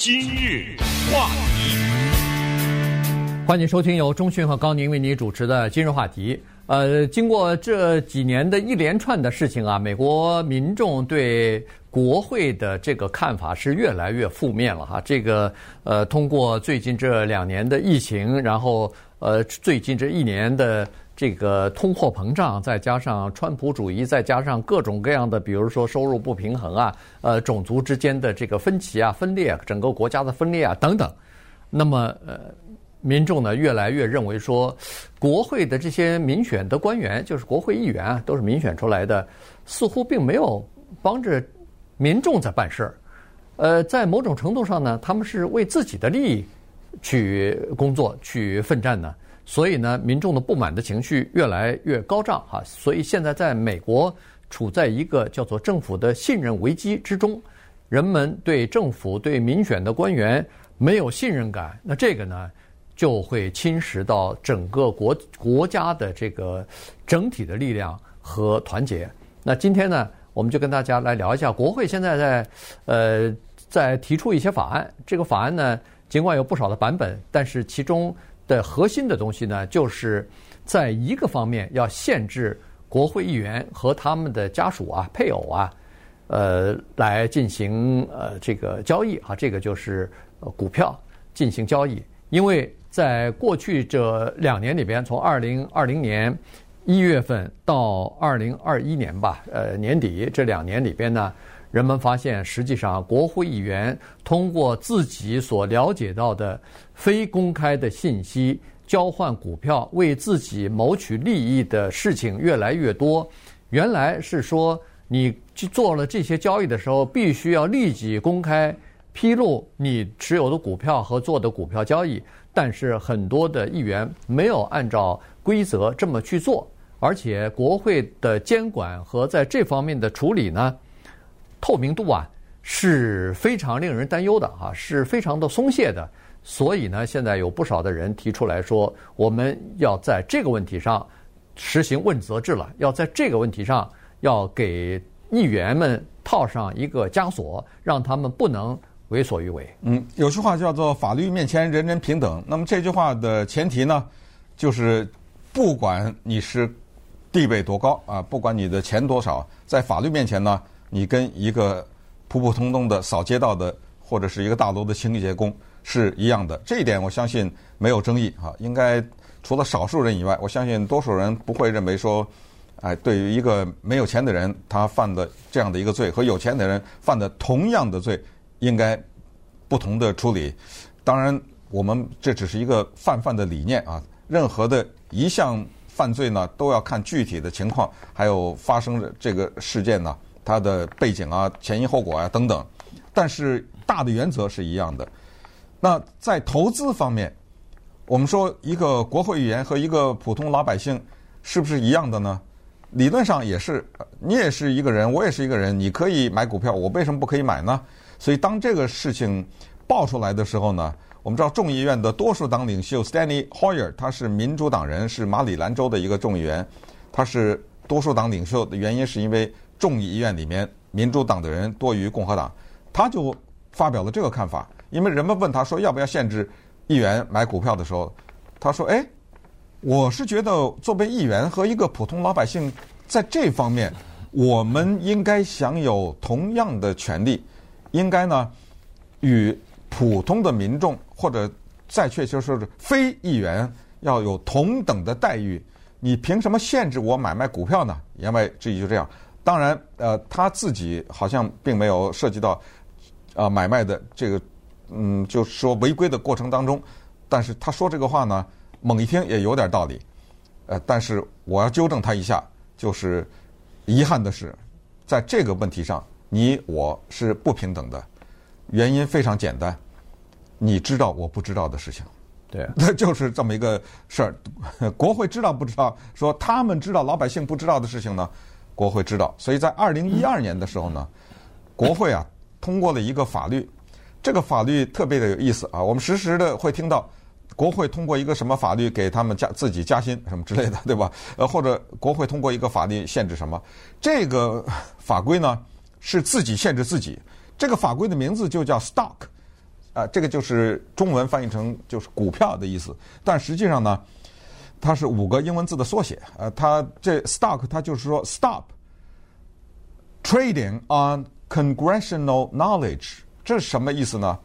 今日话题，欢迎收听由中讯和高宁为你主持的今日话题。呃，经过这几年的一连串的事情啊，美国民众对国会的这个看法是越来越负面了哈。这个呃，通过最近这两年的疫情，然后呃，最近这一年的。这个通货膨胀，再加上川普主义，再加上各种各样的，比如说收入不平衡啊，呃，种族之间的这个分歧啊、分裂，整个国家的分裂啊等等，那么呃，民众呢越来越认为说，国会的这些民选的官员，就是国会议员啊，都是民选出来的，似乎并没有帮着民众在办事儿，呃，在某种程度上呢，他们是为自己的利益去工作、去奋战的。所以呢，民众的不满的情绪越来越高涨哈，所以现在在美国处在一个叫做政府的信任危机之中，人们对政府、对民选的官员没有信任感，那这个呢就会侵蚀到整个国国家的这个整体的力量和团结。那今天呢，我们就跟大家来聊一下，国会现在在呃在提出一些法案，这个法案呢尽管有不少的版本，但是其中。的核心的东西呢，就是在一个方面要限制国会议员和他们的家属啊、配偶啊，呃，来进行呃这个交易啊，这个就是股票进行交易。因为在过去这两年里边，从二零二零年一月份到二零二一年吧，呃年底这两年里边呢，人们发现实际上国会议员通过自己所了解到的。非公开的信息交换股票，为自己谋取利益的事情越来越多。原来是说，你去做了这些交易的时候，必须要立即公开披露你持有的股票和做的股票交易。但是很多的议员没有按照规则这么去做，而且国会的监管和在这方面的处理呢，透明度啊是非常令人担忧的啊，是非常的松懈的。所以呢，现在有不少的人提出来说，我们要在这个问题上实行问责制了，要在这个问题上要给议员们套上一个枷锁，让他们不能为所欲为。嗯，有句话叫做“法律面前人人平等”。那么这句话的前提呢，就是不管你是地位多高啊，不管你的钱多少，在法律面前呢，你跟一个普普通通的扫街道的或者是一个大楼的清洁工。是一样的，这一点我相信没有争议啊。应该除了少数人以外，我相信多数人不会认为说，哎，对于一个没有钱的人，他犯的这样的一个罪和有钱的人犯的同样的罪，应该不同的处理。当然，我们这只是一个泛泛的理念啊。任何的一项犯罪呢，都要看具体的情况，还有发生的这个事件呢，它的背景啊、前因后果啊等等。但是大的原则是一样的。那在投资方面，我们说一个国会议员和一个普通老百姓是不是一样的呢？理论上也是，你也是一个人，我也是一个人，你可以买股票，我为什么不可以买呢？所以当这个事情爆出来的时候呢，我们知道众议院的多数党领袖 Steny Hoyer，他是民主党人，是马里兰州的一个众议员，他是多数党领袖的原因是因为众议院里面民主党的人多于共和党，他就发表了这个看法。因为人们问他说要不要限制议员买股票的时候，他说：“哎，我是觉得作为议员和一个普通老百姓，在这方面，我们应该享有同样的权利，应该呢与普通的民众或者再确切说是非议员要有同等的待遇。你凭什么限制我买卖股票呢？”言外之意就这样。当然，呃，他自己好像并没有涉及到啊、呃、买卖的这个。嗯，就是说违规的过程当中，但是他说这个话呢，猛一听也有点道理，呃，但是我要纠正他一下，就是遗憾的是，在这个问题上，你我是不平等的，原因非常简单，你知道我不知道的事情，对，那 就是这么一个事儿，国会知道不知道？说他们知道老百姓不知道的事情呢，国会知道，所以在二零一二年的时候呢，国会啊通过了一个法律。这个法律特别的有意思啊！我们时时的会听到国会通过一个什么法律给他们加自己加薪什么之类的，对吧？呃，或者国会通过一个法律限制什么？这个法规呢是自己限制自己。这个法规的名字就叫 Stock，啊，这个就是中文翻译成就是股票的意思。但实际上呢，它是五个英文字的缩写。呃，它这 stock 它就是说 stop trading on congressional knowledge，这是什么意思呢？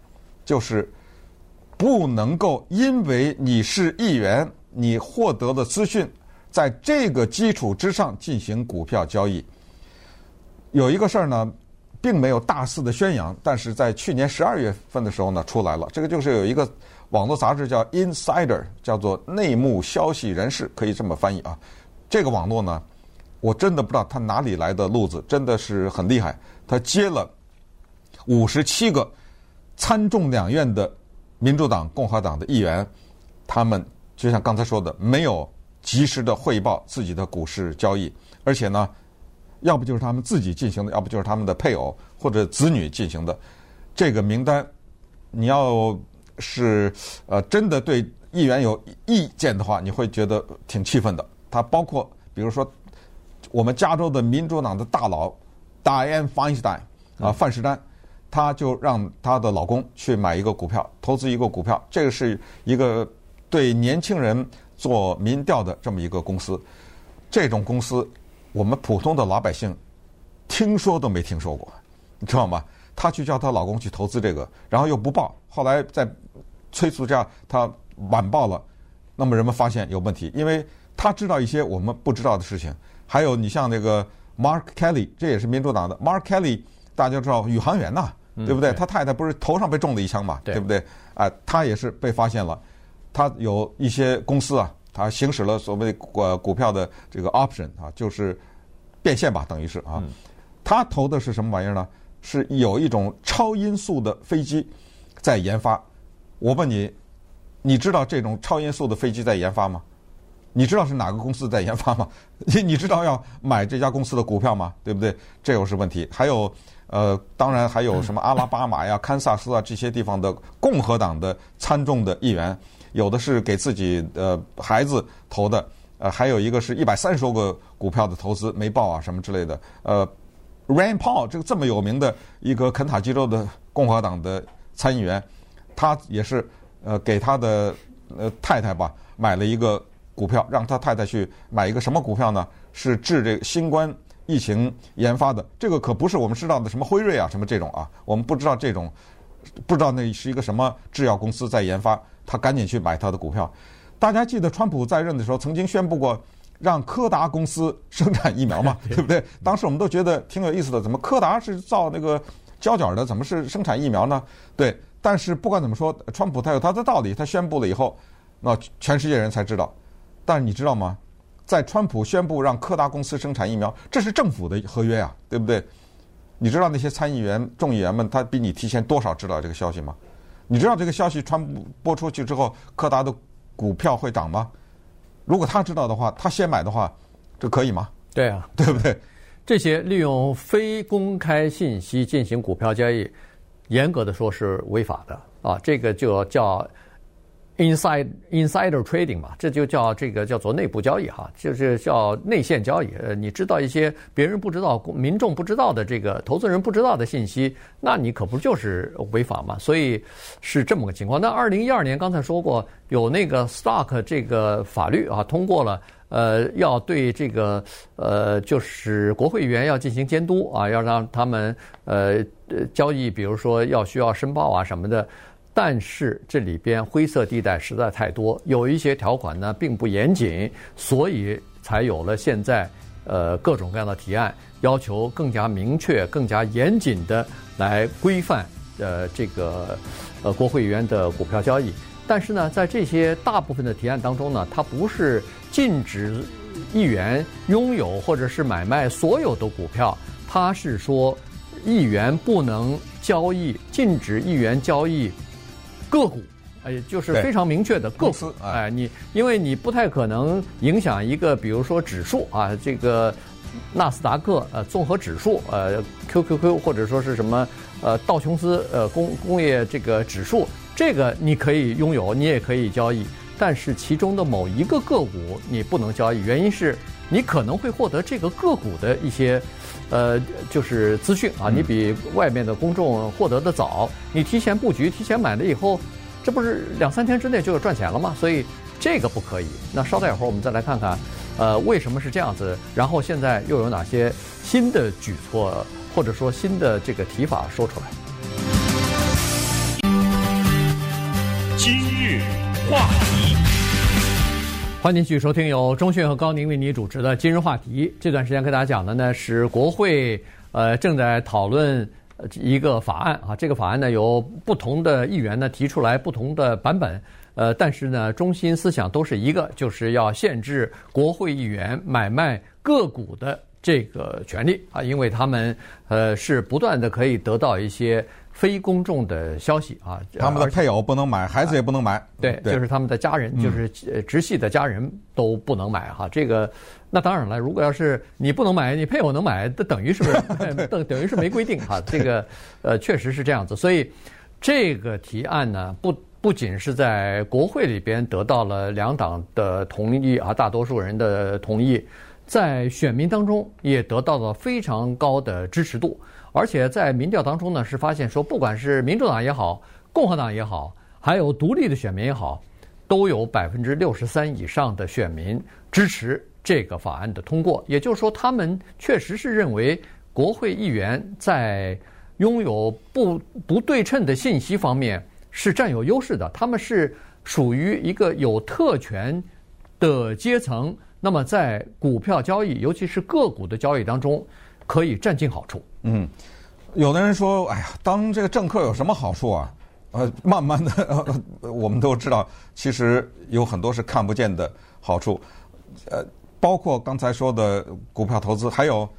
就是不能够因为你是议员，你获得的资讯，在这个基础之上进行股票交易。有一个事儿呢，并没有大肆的宣扬，但是在去年十二月份的时候呢，出来了。这个就是有一个网络杂志叫 Insider，叫做内幕消息人士，可以这么翻译啊。这个网络呢，我真的不知道他哪里来的路子，真的是很厉害。他接了五十七个参众两院的民主党、共和党的议员，他们就像刚才说的，没有及时的汇报自己的股市交易，而且呢。要不就是他们自己进行的，要不就是他们的配偶或者子女进行的。这个名单，你要是呃真的对议员有意见的话，你会觉得挺气愤的。他包括比如说我们加州的民主党的大佬 Dianne Feinstein 啊，范士丹，他就让他的老公去买一个股票，投资一个股票。这个是一个对年轻人做民调的这么一个公司，这种公司。我们普通的老百姓听说都没听说过，你知道吗？她去叫她老公去投资这个，然后又不报，后来在催促下她晚报了，那么人们发现有问题，因为她知道一些我们不知道的事情。还有你像那个 Mark Kelly，这也是民主党的 Mark Kelly，大家知道宇航员呐，对不对？他太太不是头上被中了一枪嘛，对不对？啊，他也是被发现了，他有一些公司啊。他行使了所谓股股票的这个 option 啊，就是变现吧，等于是啊。他投的是什么玩意儿呢？是有一种超音速的飞机在研发。我问你，你知道这种超音速的飞机在研发吗？你知道是哪个公司在研发吗？你 你知道要买这家公司的股票吗？对不对？这又是问题。还有呃，当然还有什么阿拉巴马呀、堪萨斯啊这些地方的共和党的参众的议员。有的是给自己的孩子投的，呃，还有一个是一百三十多个股票的投资没报啊，什么之类的。呃 Rain Paul 这个这么有名的一个肯塔基州的共和党的参议员，他也是呃给他的呃太太吧买了一个股票，让他太太去买一个什么股票呢？是治这个新冠疫情研发的。这个可不是我们知道的什么辉瑞啊什么这种啊，我们不知道这种，不知道那是一个什么制药公司在研发。他赶紧去买他的股票。大家记得川普在任的时候曾经宣布过，让柯达公司生产疫苗嘛，对不对？当时我们都觉得挺有意思的，怎么柯达是造那个胶卷的，怎么是生产疫苗呢？对。但是不管怎么说，川普他有他的道理，他宣布了以后，那全世界人才知道。但是你知道吗？在川普宣布让柯达公司生产疫苗，这是政府的合约呀，对不对？你知道那些参议员、众议员们，他比你提前多少知道这个消息吗？你知道这个消息传播出去之后，柯达的股票会涨吗？如果他知道的话，他先买的话，这可以吗？对啊，对不对？这些利用非公开信息进行股票交易，严格的说是违法的啊，这个就叫。Inside insider trading 嘛，这就叫这个叫做内部交易哈，就是叫内线交易。呃，你知道一些别人不知道、民众不知道的这个投资人不知道的信息，那你可不就是违法嘛？所以是这么个情况。那二零一二年刚才说过有那个 stock 这个法律啊通过了，呃，要对这个呃就是国会议员要进行监督啊，要让他们呃交易，比如说要需要申报啊什么的。但是这里边灰色地带实在太多，有一些条款呢并不严谨，所以才有了现在呃各种各样的提案，要求更加明确、更加严谨的来规范呃这个呃国会议员的股票交易。但是呢，在这些大部分的提案当中呢，它不是禁止议员拥有或者是买卖所有的股票，它是说议员不能交易，禁止议员交易。个股，哎，就是非常明确的个股，哎，你因为你不太可能影响一个，比如说指数啊，这个纳斯达克呃综合指数呃 QQQ 或者说是什么呃道琼斯呃工工业这个指数，这个你可以拥有，你也可以交易，但是其中的某一个个股你不能交易，原因是你可能会获得这个个股的一些呃，就是资讯啊，你比外面的公众获得的早，你提前布局、提前买了以后，这不是两三天之内就要赚钱了吗？所以这个不可以。那稍待一会儿，我们再来看看，呃，为什么是这样子？然后现在又有哪些新的举措，或者说新的这个提法说出来？今日话题。欢迎继续收听由中讯和高宁为您主持的今日话题。这段时间跟大家讲的呢是国会呃正在讨论一个法案啊，这个法案呢由不同的议员呢提出来不同的版本，呃，但是呢中心思想都是一个，就是要限制国会议员买卖个股的这个权利啊，因为他们呃是不断的可以得到一些。非公众的消息啊，他们的配偶不能买，孩子也不能买，对，就是他们的家人，就是直系的家人都不能买哈。这个，那当然了，如果要是你不能买，你配偶能买，这等于是不是 等等于是没规定哈？这个呃，确实是这样子。所以这个提案呢，不不仅是在国会里边得到了两党的同意啊，大多数人的同意，在选民当中也得到了非常高的支持度。而且在民调当中呢，是发现说，不管是民主党也好，共和党也好，还有独立的选民也好，都有百分之六十三以上的选民支持这个法案的通过。也就是说，他们确实是认为国会议员在拥有不不对称的信息方面是占有优势的，他们是属于一个有特权的阶层。那么在股票交易，尤其是个股的交易当中，可以占尽好处。嗯，有的人说：“哎呀，当这个政客有什么好处啊？”呃，慢慢的，呃，我们都知道，其实有很多是看不见的好处。呃，包括刚才说的股票投资，还有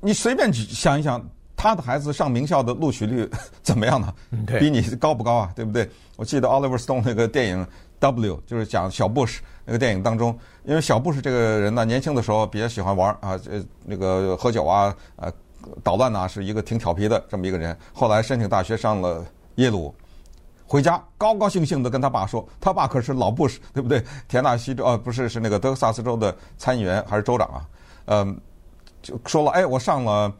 你随便想一想，他的孩子上名校的录取率怎么样呢？比你高不高啊？对不对？我记得 Oliver Stone 那个电影《W》，就是讲小布什那个电影当中，因为小布什这个人呢，年轻的时候比较喜欢玩啊，呃，那个喝酒啊，呃。捣乱呐，是一个挺调皮的这么一个人。后来申请大学上了耶鲁，回家高高兴兴的跟他爸说：“他爸可是老布什，对不对？田纳西州，啊，不是，是那个德克萨斯州的参议员还是州长啊？嗯，就说了，哎，我上了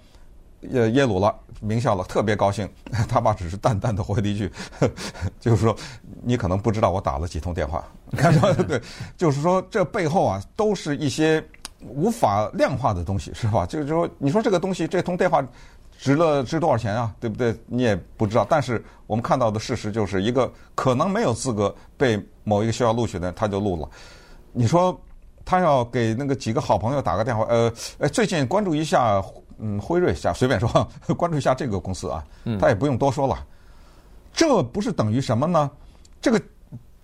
耶耶鲁了，名校了，特别高兴。他爸只是淡淡的回了一句，就是说，你可能不知道我打了几通电话。看到对，就是说这背后啊，都是一些。”无法量化的东西是吧？就是说，你说这个东西，这通电话值了值多少钱啊？对不对？你也不知道。但是我们看到的事实就是一个可能没有资格被某一个学校录取的人，他就录了。你说他要给那个几个好朋友打个电话，呃，最近关注一下，嗯，辉瑞下随便说，关注一下这个公司啊，他也不用多说了。这不是等于什么呢？这个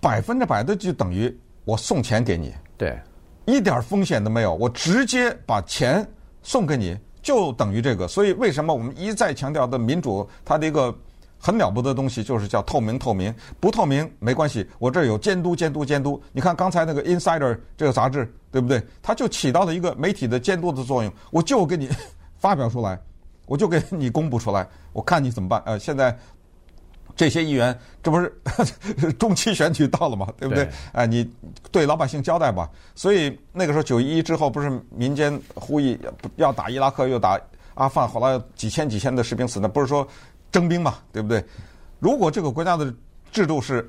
百分之百的就等于我送钱给你。对。一点风险都没有，我直接把钱送给你，就等于这个。所以为什么我们一再强调的民主，它的一个很了不得的东西就是叫透明。透明不透明没关系，我这儿有监督，监督，监督。你看刚才那个《Insider》这个杂志，对不对？它就起到了一个媒体的监督的作用。我就给你发表出来，我就给你公布出来，我看你怎么办。呃，现在。这些议员，这不是 中期选举到了吗？对不对？哎，你对老百姓交代吧。所以那个时候九一一之后，不是民间呼吁要打伊拉克，又打阿富汗，后来几千几千的士兵死，那不是说征兵嘛？对不对？如果这个国家的制度是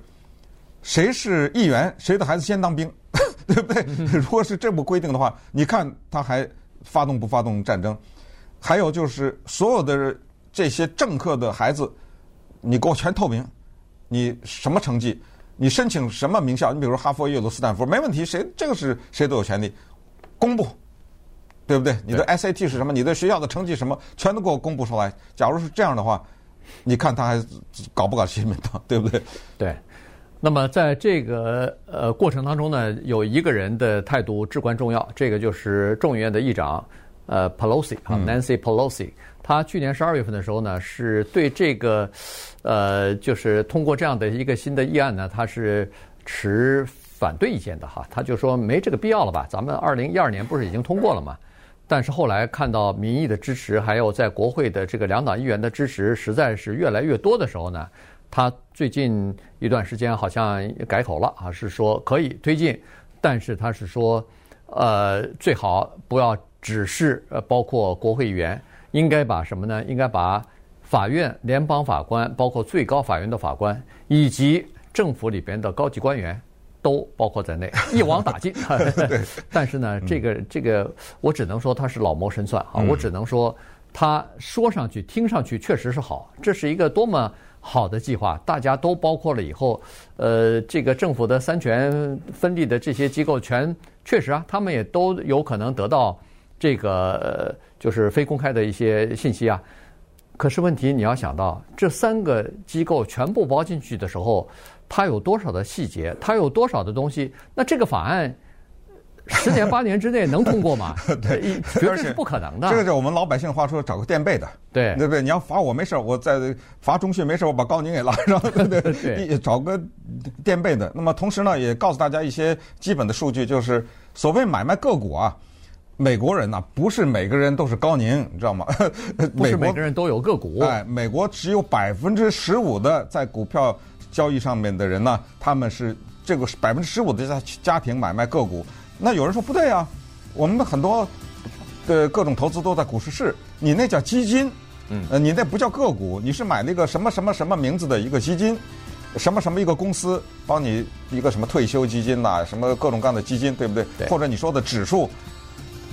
谁是议员，谁的孩子先当兵，对不对？如果是这么规定的话，你看他还发动不发动战争？还有就是所有的这些政客的孩子。你给我全透明，你什么成绩，你申请什么名校？你比如哈佛、耶鲁、斯坦福，没问题，谁这个是谁都有权利公布，对不对？你的 SAT 是什么？你的学校的成绩什么？全都给我公布出来。假如是这样的话，你看他还搞不搞新民党，对不对？对。那么在这个呃过程当中呢，有一个人的态度至关重要，这个就是众议院的议长呃 Pelosi 啊，Nancy Pelosi。他去年十二月份的时候呢，是对这个，呃，就是通过这样的一个新的议案呢，他是持反对意见的哈。他就说没这个必要了吧？咱们二零一二年不是已经通过了吗？但是后来看到民意的支持，还有在国会的这个两党议员的支持实在是越来越多的时候呢，他最近一段时间好像改口了啊，是说可以推进，但是他是说，呃，最好不要只是呃包括国会议员。应该把什么呢？应该把法院、联邦法官，包括最高法院的法官，以及政府里边的高级官员，都包括在内，一网打尽。但是呢，这个这个，我只能说他是老谋深算啊！我只能说，他说上去、听上去确实是好，这是一个多么好的计划，大家都包括了以后，呃，这个政府的三权分立的这些机构，全确实啊，他们也都有可能得到这个就是非公开的一些信息啊。可是问题你要想到，这三个机构全部包进去的时候，它有多少的细节，它有多少的东西？那这个法案。十年八年之内能通过吗？对，绝对是不可能的。这个就我们老百姓话说，找个垫背的，对，对不对？你要罚我没事，我在罚中训没事，我把高宁给拉上，对不对？对，找个垫背的。那么同时呢，也告诉大家一些基本的数据，就是所谓买卖个股啊，美国人呢不是每个人都是高宁，你知道吗？不是每个人都有个股。哎，美国只有百分之十五的在股票交易上面的人呢，他们是这个百分之十五的家家庭买卖个股。那有人说不对啊，我们的很多的各种投资都在股市市，你那叫基金，嗯，呃，你那不叫个股，你是买那个什么什么什么名字的一个基金，什么什么一个公司帮你一个什么退休基金呐，什么各种各样的基金，对不对？对。或者你说的指数，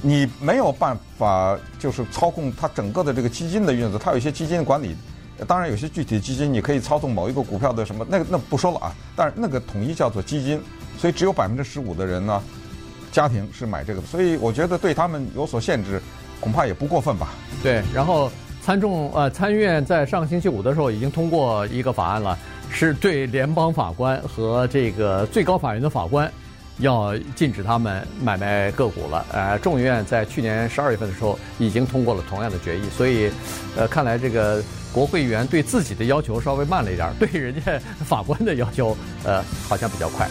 你没有办法就是操控它整个的这个基金的运作，它有一些基金管理，当然有些具体的基金你可以操纵某一个股票的什么，那那不说了啊，但是那个统一叫做基金，所以只有百分之十五的人呢。家庭是买这个的，所以我觉得对他们有所限制，恐怕也不过分吧。对，然后参众呃参议院在上个星期五的时候已经通过一个法案了，是对联邦法官和这个最高法院的法官要禁止他们买卖个股了。呃，众议院在去年十二月份的时候已经通过了同样的决议，所以呃，看来这个国会议员对自己的要求稍微慢了一点，对人家法官的要求呃好像比较快。